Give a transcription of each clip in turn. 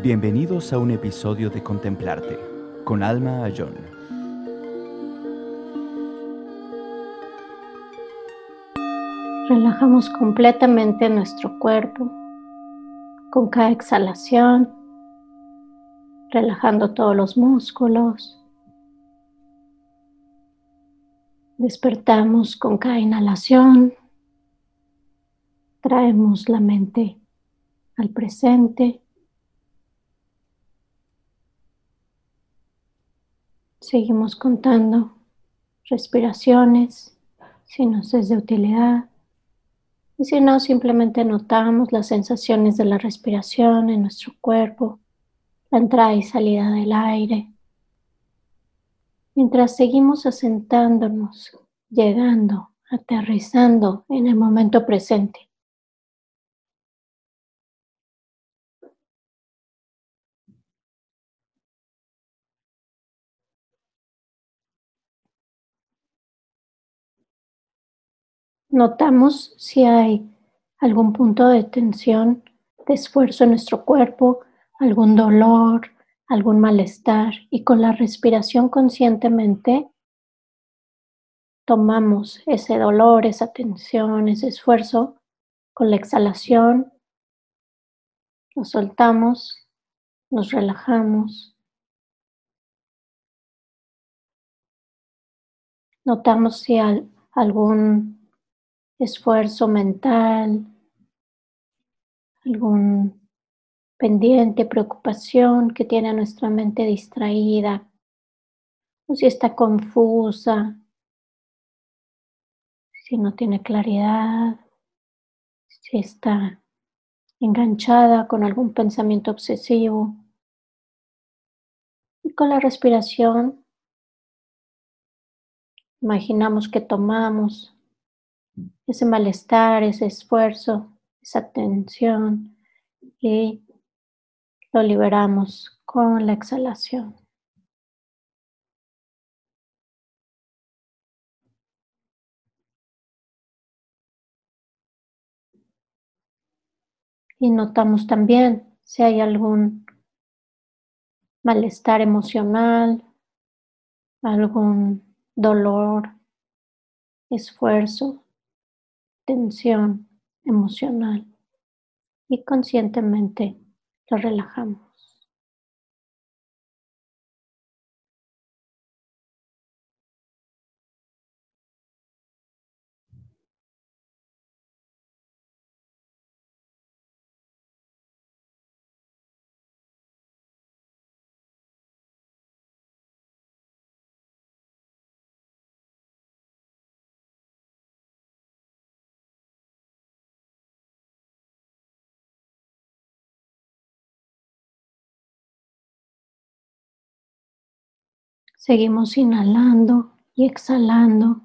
Bienvenidos a un episodio de Contemplarte con Alma Ayón. Relajamos completamente nuestro cuerpo con cada exhalación, relajando todos los músculos. Despertamos con cada inhalación, traemos la mente al presente. Seguimos contando respiraciones si nos es de utilidad. Y si no, simplemente notamos las sensaciones de la respiración en nuestro cuerpo, la entrada y salida del aire. Mientras seguimos asentándonos, llegando, aterrizando en el momento presente. Notamos si hay algún punto de tensión, de esfuerzo en nuestro cuerpo, algún dolor, algún malestar y con la respiración conscientemente tomamos ese dolor, esa tensión, ese esfuerzo con la exhalación, lo soltamos, nos relajamos. Notamos si hay algún esfuerzo mental, algún pendiente, preocupación que tiene nuestra mente distraída, o si está confusa, si no tiene claridad, si está enganchada con algún pensamiento obsesivo. Y con la respiración, imaginamos que tomamos ese malestar, ese esfuerzo, esa tensión y lo liberamos con la exhalación. Y notamos también si hay algún malestar emocional, algún dolor, esfuerzo, tensión emocional y conscientemente lo relajamos. Seguimos inhalando y exhalando,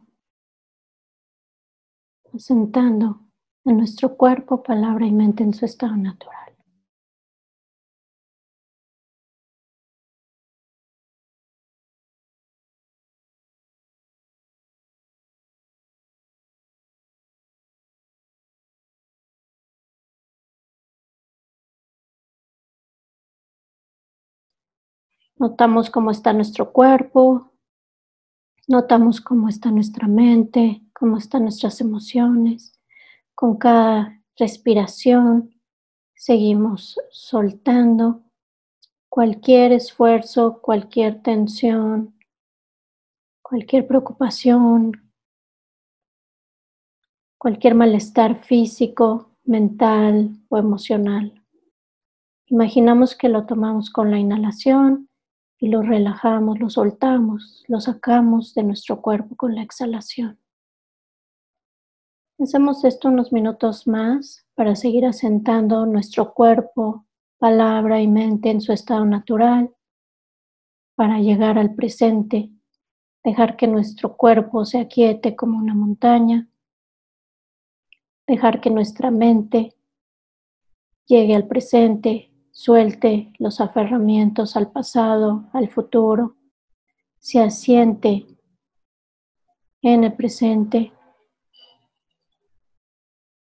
asentando en nuestro cuerpo, palabra y mente en su estado natural. Notamos cómo está nuestro cuerpo, notamos cómo está nuestra mente, cómo están nuestras emociones. Con cada respiración seguimos soltando cualquier esfuerzo, cualquier tensión, cualquier preocupación, cualquier malestar físico, mental o emocional. Imaginamos que lo tomamos con la inhalación y lo relajamos, lo soltamos, lo sacamos de nuestro cuerpo con la exhalación. Hacemos esto unos minutos más para seguir asentando nuestro cuerpo, palabra y mente en su estado natural, para llegar al presente, dejar que nuestro cuerpo se aquiete como una montaña, dejar que nuestra mente llegue al presente Suelte los aferramientos al pasado, al futuro. Se asiente en el presente.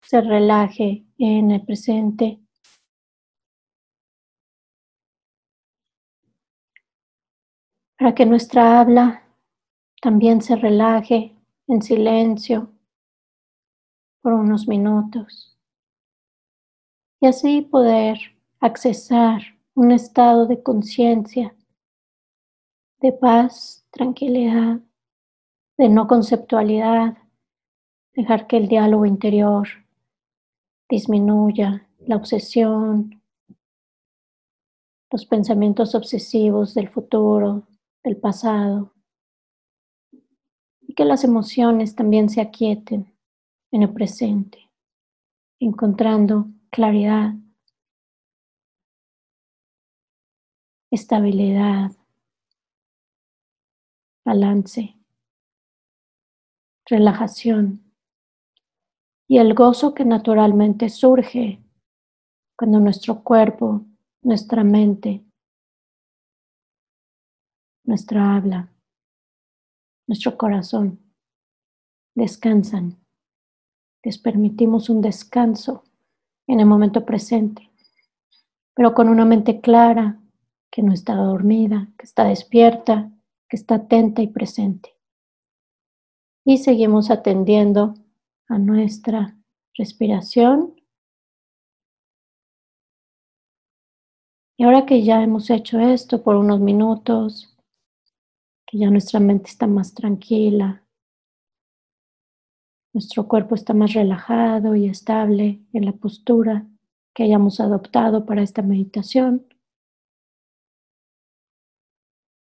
Se relaje en el presente. Para que nuestra habla también se relaje en silencio por unos minutos. Y así poder accesar un estado de conciencia, de paz, tranquilidad, de no conceptualidad, dejar que el diálogo interior disminuya, la obsesión, los pensamientos obsesivos del futuro, del pasado, y que las emociones también se aquieten en el presente, encontrando claridad, estabilidad, balance, relajación y el gozo que naturalmente surge cuando nuestro cuerpo, nuestra mente, nuestra habla, nuestro corazón descansan. Les permitimos un descanso en el momento presente, pero con una mente clara, que no está dormida, que está despierta, que está atenta y presente. Y seguimos atendiendo a nuestra respiración. Y ahora que ya hemos hecho esto por unos minutos, que ya nuestra mente está más tranquila, nuestro cuerpo está más relajado y estable en la postura que hayamos adoptado para esta meditación.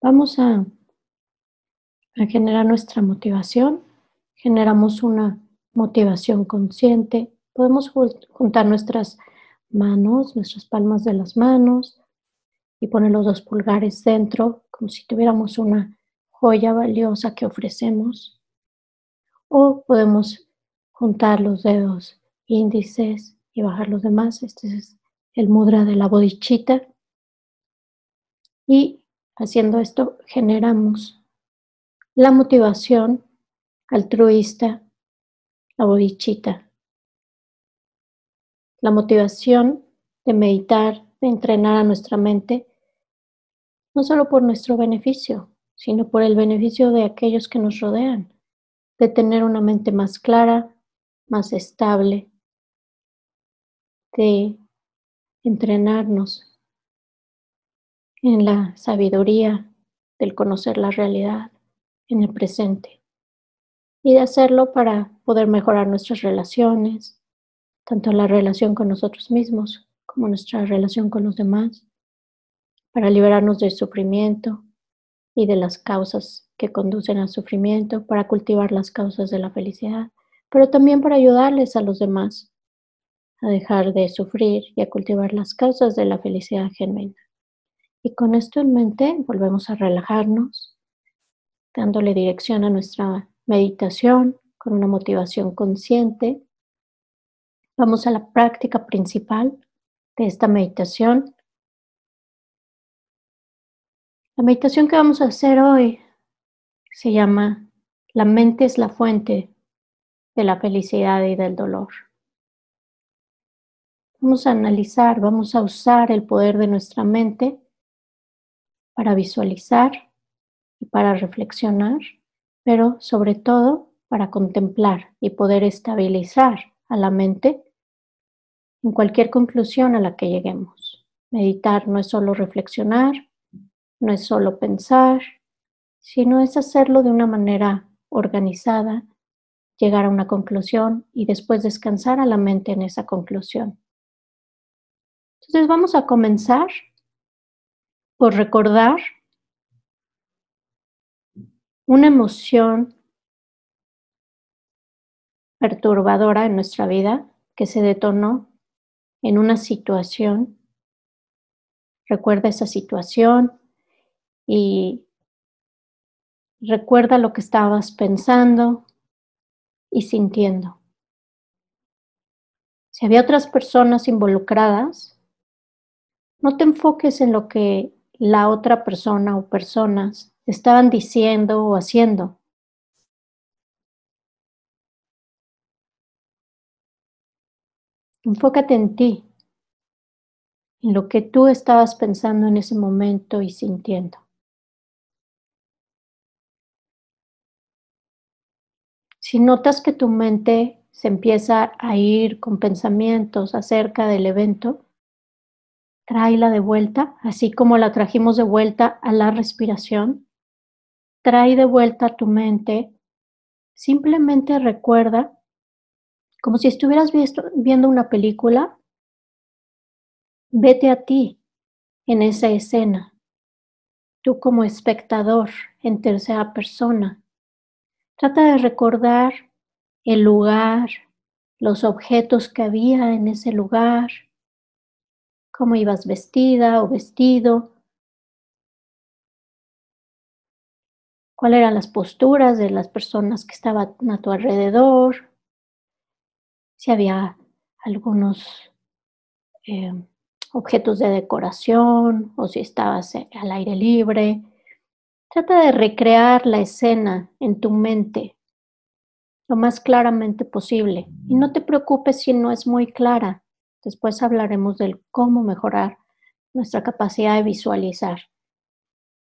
Vamos a, generar nuestra motivación. Generamos una motivación consciente. Podemos juntar nuestras manos, nuestras palmas de las manos y poner los dos pulgares dentro como si tuviéramos una joya valiosa que ofrecemos. O podemos juntar los dedos índices y bajar los demás. Este es el mudra de la bodichita. Y haciendo esto generamos la motivación altruista, la bodichita. La motivación de meditar, de entrenar a nuestra mente, no solo por nuestro beneficio, sino por el beneficio de aquellos que nos rodean, de tener una mente más clara, más estable, de entrenarnos en la sabiduría del conocer la realidad en el presente y de hacerlo para poder mejorar nuestras relaciones, tanto la relación con nosotros mismos como nuestra relación con los demás, para liberarnos del sufrimiento y de las causas que conducen al sufrimiento, para cultivar las causas de la felicidad pero también para ayudarles a los demás a dejar de sufrir y a cultivar las causas de la felicidad genuina. Y con esto en mente volvemos a relajarnos, dándole dirección a nuestra meditación con una motivación consciente. Vamos a la práctica principal de esta meditación. La meditación que vamos a hacer hoy se llama La mente es la fuente de la felicidad y del dolor. Vamos a analizar, vamos a usar el poder de nuestra mente para visualizar y para reflexionar, pero sobre todo para contemplar y poder estabilizar a la mente en cualquier conclusión a la que lleguemos. Meditar no es solo reflexionar, no es solo pensar, sino es hacerlo de una manera organizada llegar a una conclusión y después descansar a la mente en esa conclusión. Entonces vamos a comenzar por recordar una emoción perturbadora en nuestra vida que se detonó en una situación. Recuerda esa situación y recuerda lo que estabas pensando, y sintiendo. Si había otras personas involucradas, no te enfoques en lo que la otra persona o personas estaban diciendo o haciendo. Enfócate en ti, en lo que tú estabas pensando en ese momento y sintiendo. Si notas que tu mente se empieza a ir con pensamientos acerca del evento, tráela de vuelta, así como la trajimos de vuelta a la respiración. Trae de vuelta tu mente. Simplemente recuerda, como si estuvieras viendo una película, vete a ti en esa escena, tú como espectador en tercera persona. Trata de recordar el lugar, los objetos que había en ese lugar, cómo ibas vestida o vestido, cuáles eran las posturas de las personas que estaban a tu alrededor, si había algunos eh, objetos de decoración o si estabas al aire libre. Trata de recrear la escena en tu mente lo más claramente posible y no te preocupes si no es muy clara. Después hablaremos del cómo mejorar nuestra capacidad de visualizar.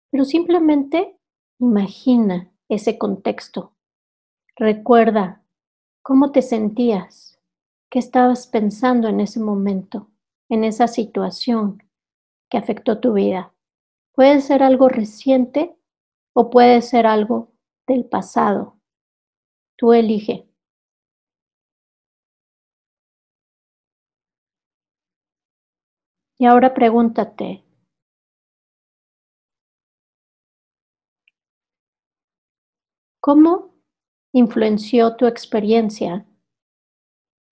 Pero simplemente imagina ese contexto. Recuerda cómo te sentías, qué estabas pensando en ese momento, en esa situación que afectó tu vida. Puede ser algo reciente o puede ser algo del pasado. Tú elige. Y ahora pregúntate, ¿cómo influenció tu experiencia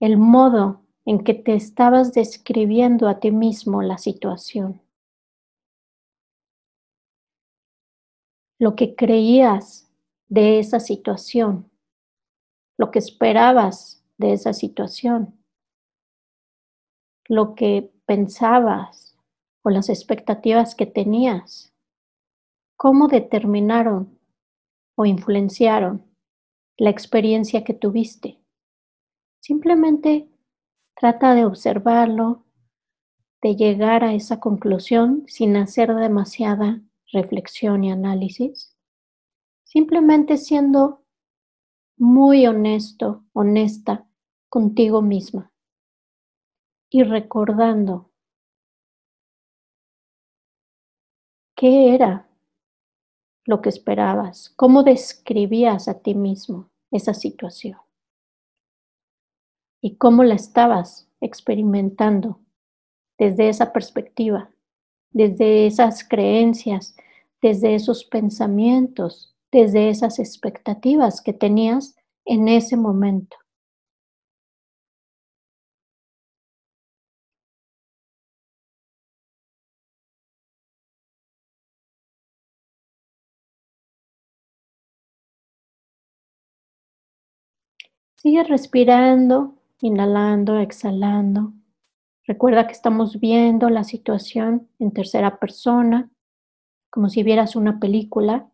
el modo en que te estabas describiendo a ti mismo la situación? Lo que creías de esa situación, lo que esperabas de esa situación, lo que pensabas o las expectativas que tenías, cómo determinaron o influenciaron la experiencia que tuviste. Simplemente trata de observarlo, de llegar a esa conclusión sin hacer demasiada reflexión y análisis, simplemente siendo muy honesto, honesta contigo misma y recordando qué era lo que esperabas, cómo describías a ti mismo esa situación y cómo la estabas experimentando desde esa perspectiva, desde esas creencias, desde esos pensamientos, desde esas expectativas que tenías en ese momento. Sigue respirando, inhalando, exhalando. Recuerda que estamos viendo la situación en tercera persona, como si vieras una película,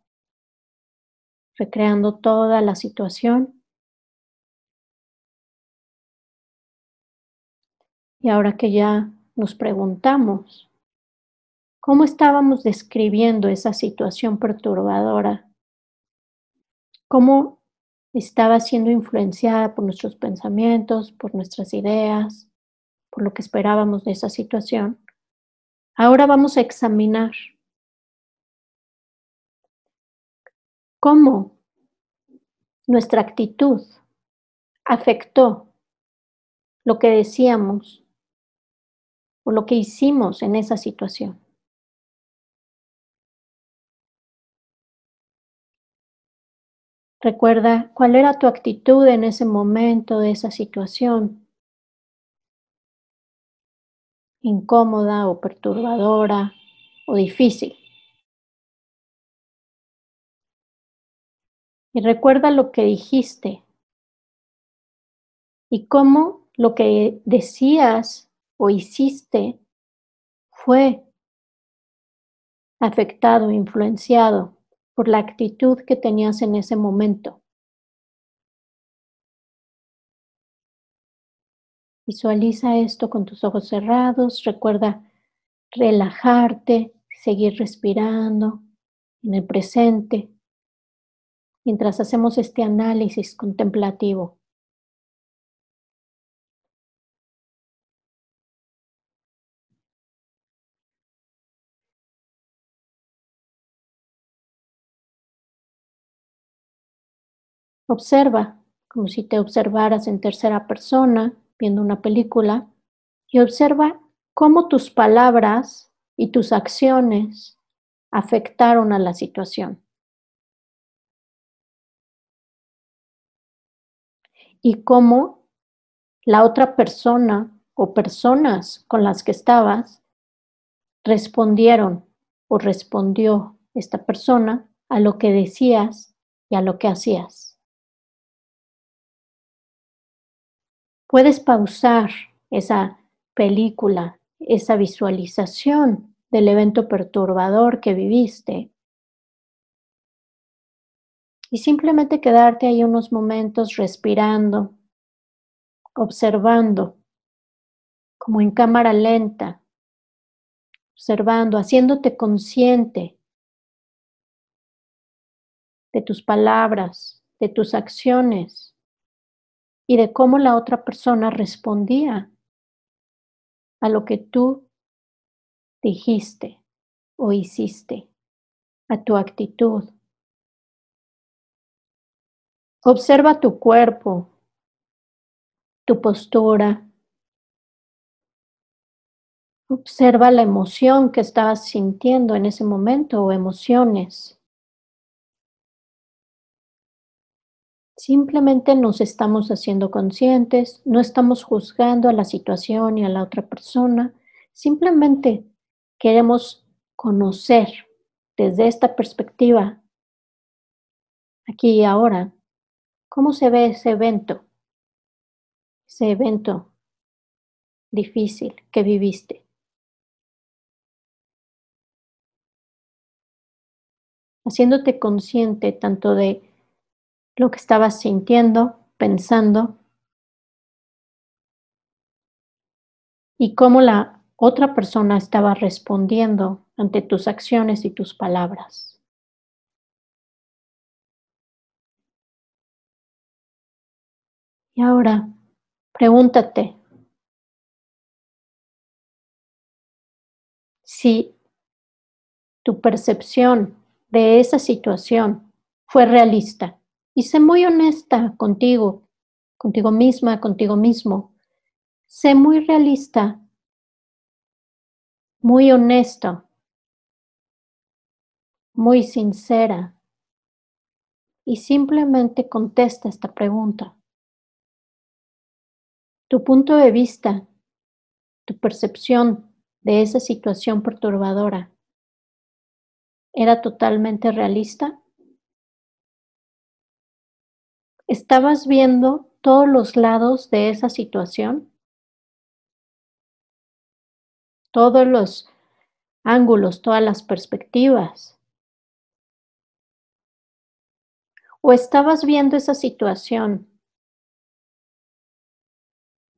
recreando toda la situación. Y ahora que ya nos preguntamos, ¿cómo estábamos describiendo esa situación perturbadora? ¿Cómo estaba siendo influenciada por nuestros pensamientos, por nuestras ideas, por lo que esperábamos de esa situación. Ahora vamos a examinar cómo nuestra actitud afectó lo que decíamos o lo que hicimos en esa situación. Recuerda cuál era tu actitud en ese momento de esa situación. Incómoda o perturbadora o difícil. Y recuerda lo que dijiste y cómo lo que decías o hiciste fue afectado, influenciado por la actitud que tenías en ese momento. Visualiza esto con tus ojos cerrados. Recuerda relajarte, seguir respirando en el presente. mientras hacemos este análisis contemplativo. Observa como si te observaras en tercera persona viendo una película y observa cómo tus palabras y tus acciones afectaron a la situación. Y cómo la otra persona o personas con las que estabas respondieron o respondió esta persona a lo que decías y a lo que hacías. Puedes pausar esa película, esa visualización del evento perturbador que viviste y simplemente quedarte ahí unos momentos respirando, observando, como en cámara lenta, observando, haciéndote consciente de tus palabras, de tus acciones y de cómo la otra persona respondía a lo que tú dijiste o hiciste, a tu actitud. Observa tu cuerpo, tu postura. Observa la emoción que estabas sintiendo en ese momento o emociones. Simplemente nos estamos haciendo conscientes, no estamos juzgando a la situación y a la otra persona, simplemente queremos conocer desde esta perspectiva, aquí y ahora, cómo se ve ese evento, ese evento difícil que viviste. Haciéndote consciente tanto de lo que estabas sintiendo, pensando y cómo la otra persona estaba respondiendo ante tus acciones y tus palabras. Y ahora, pregúntate si tu percepción de esa situación fue realista. Y sé muy honesta contigo, contigo misma, contigo mismo. Sé muy realista, muy honesto, muy sincera. Y simplemente contesta esta pregunta. Tu punto de vista, tu percepción de esa situación perturbadora, ¿era totalmente realista? ¿Estabas viendo todos los lados de esa situación? Todos los ángulos, todas las perspectivas. ¿O estabas viendo esa situación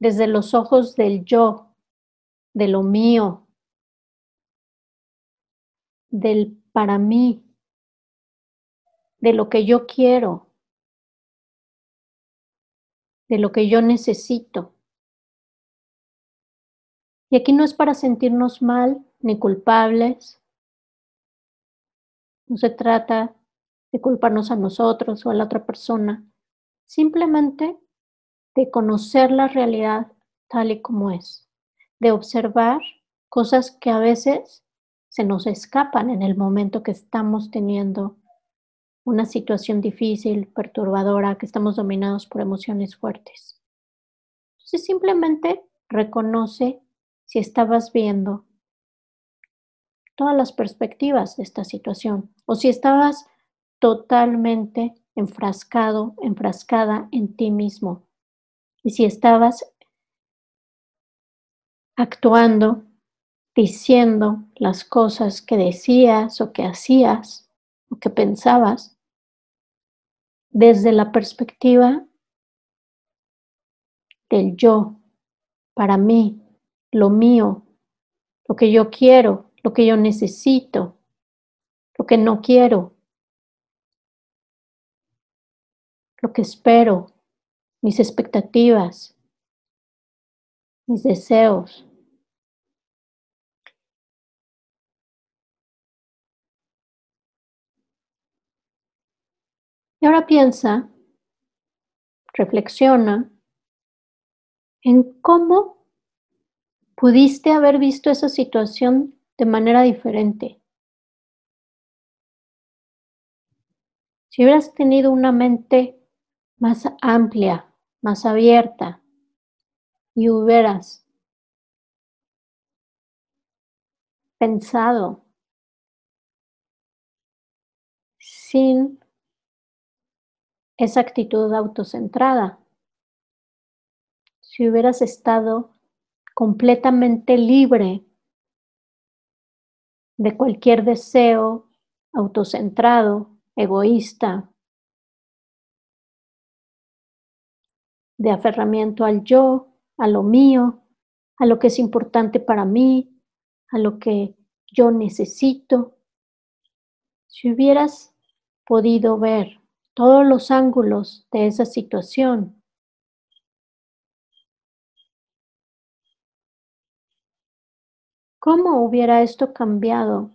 desde los ojos del yo, de lo mío, del para mí, de lo que yo quiero? De lo que yo necesito. Y aquí no es para sentirnos mal ni culpables. No se trata de culparnos a nosotros o a la otra persona. Simplemente de conocer la realidad tal y como es. De observar cosas que a veces se nos escapan en el momento que estamos teniendo una situación difícil, perturbadora, que estamos dominados por emociones fuertes. Entonces simplemente reconoce si estabas viendo todas las perspectivas de esta situación o si estabas totalmente enfrascado, enfrascada en ti mismo y si estabas actuando, diciendo las cosas que decías o que hacías o que pensabas desde la perspectiva del yo, para mí, lo mío, lo que yo quiero, lo que yo necesito, lo que no quiero. lo que espero, mis expectativas, mis deseos. Y ahora piensa, reflexiona en cómo pudiste haber visto esa situación de manera diferente. Si hubieras tenido una mente más amplia, más abierta, y hubieras pensado sin esa actitud autocentrada, si hubieras estado completamente libre de cualquier deseo autocentrado, egoísta, de aferramiento al yo, a lo mío, a lo que es importante para mí, a lo que yo necesito. Si hubieras podido ver todos los ángulos de esa situación, ¿cómo hubiera esto cambiado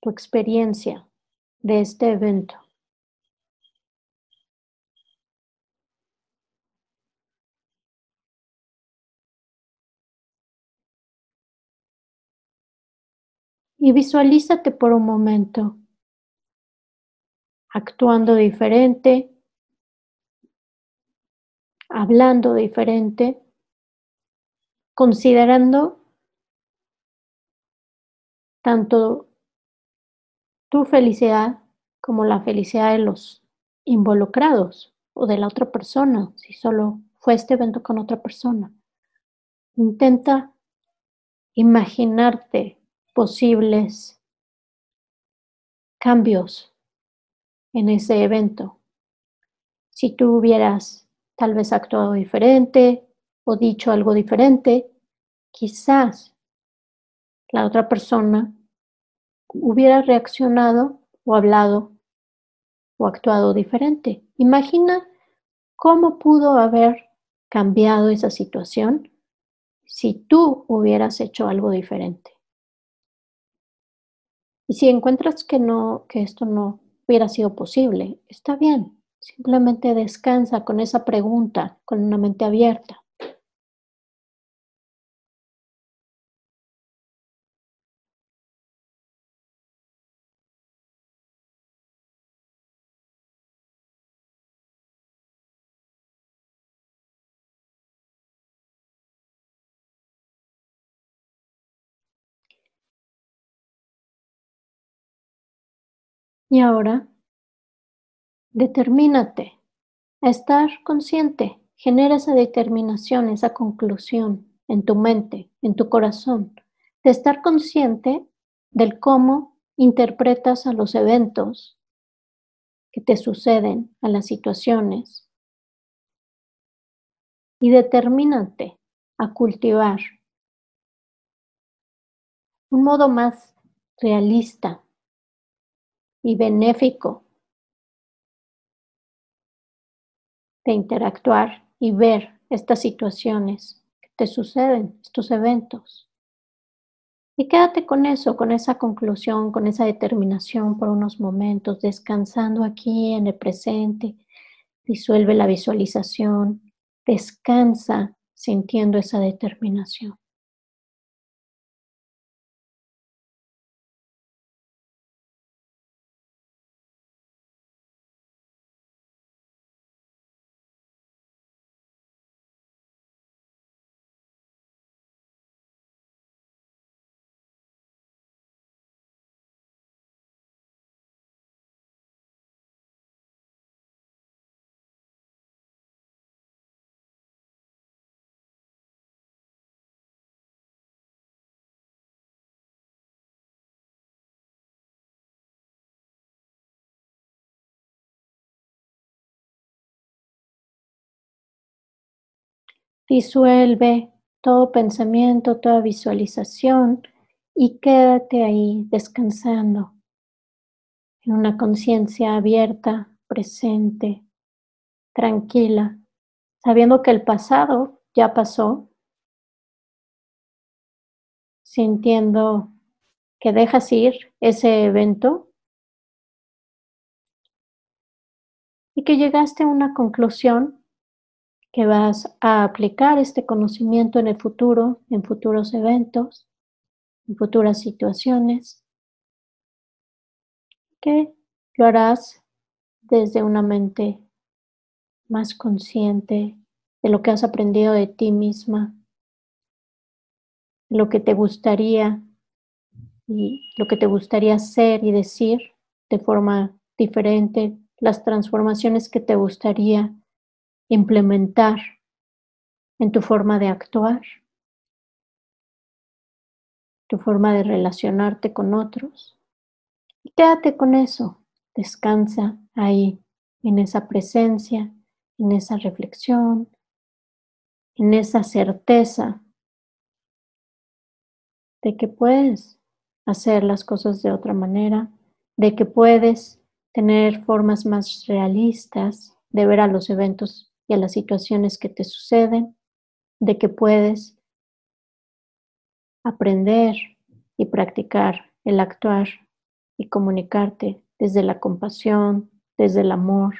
tu experiencia de este evento? Y visualízate por un momento actuando diferente, hablando diferente, considerando tanto tu felicidad como la felicidad de los involucrados o de la otra persona, si solo fue este evento con otra persona. Intenta imaginarte posibles cambios en ese evento. Si tú hubieras tal vez actuado diferente o dicho algo diferente, quizás la otra persona hubiera reaccionado o hablado o actuado diferente. Imagina cómo pudo haber cambiado esa situación si tú hubieras hecho algo diferente. Y si encuentras que no, que esto no hubiera sido posible, está bien. Simplemente descansa con esa pregunta, con una mente abierta. Y ahora, determínate a estar consciente. Genera esa determinación, esa conclusión en tu mente, en tu corazón, de estar consciente del cómo interpretas a los eventos que te suceden, a las situaciones. Y determínate a cultivar un modo más realista y benéfico de interactuar y ver estas situaciones que te suceden, estos eventos. Y quédate con eso, con esa conclusión, con esa determinación por unos momentos, descansando aquí en el presente. Disuelve la visualización, descansa sintiendo esa determinación. Disuelve todo pensamiento, toda visualización y quédate ahí descansando en una conciencia abierta, presente, tranquila, sabiendo que el pasado ya pasó, sintiendo que dejas ir ese evento y que llegaste a una conclusión que vas a aplicar este conocimiento en el futuro, en futuros eventos, en futuras situaciones, que lo harás desde una mente más consciente de lo que has aprendido de ti misma, lo que te gustaría y lo que te gustaría hacer y decir de forma diferente, las transformaciones que te gustaría implementar en tu forma de actuar, tu forma de relacionarte con otros. Quédate con eso, descansa ahí, en esa presencia, en esa reflexión, en esa certeza de que puedes hacer las cosas de otra manera, de que puedes tener formas más realistas de ver a los eventos y a las situaciones que te suceden, de que puedes aprender y practicar el actuar y comunicarte desde la compasión, desde el amor,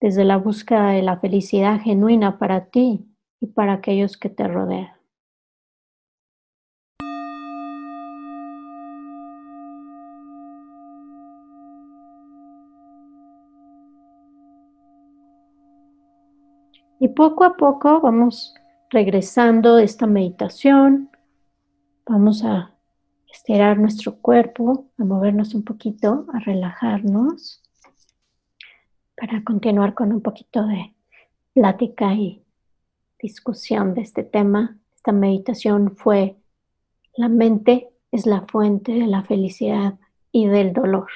desde la búsqueda de la felicidad genuina para ti y para aquellos que te rodean. Y poco a poco vamos regresando de esta meditación. Vamos a estirar nuestro cuerpo, a movernos un poquito, a relajarnos para continuar con un poquito de plática y discusión de este tema. Esta meditación fue La mente es la fuente de la felicidad y del dolor.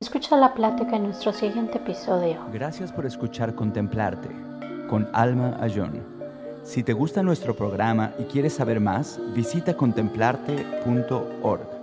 Escucha la plática en nuestro siguiente episodio. Gracias por escuchar Contemplarte con Alma Ayón. Si te gusta nuestro programa y quieres saber más, visita contemplarte.org.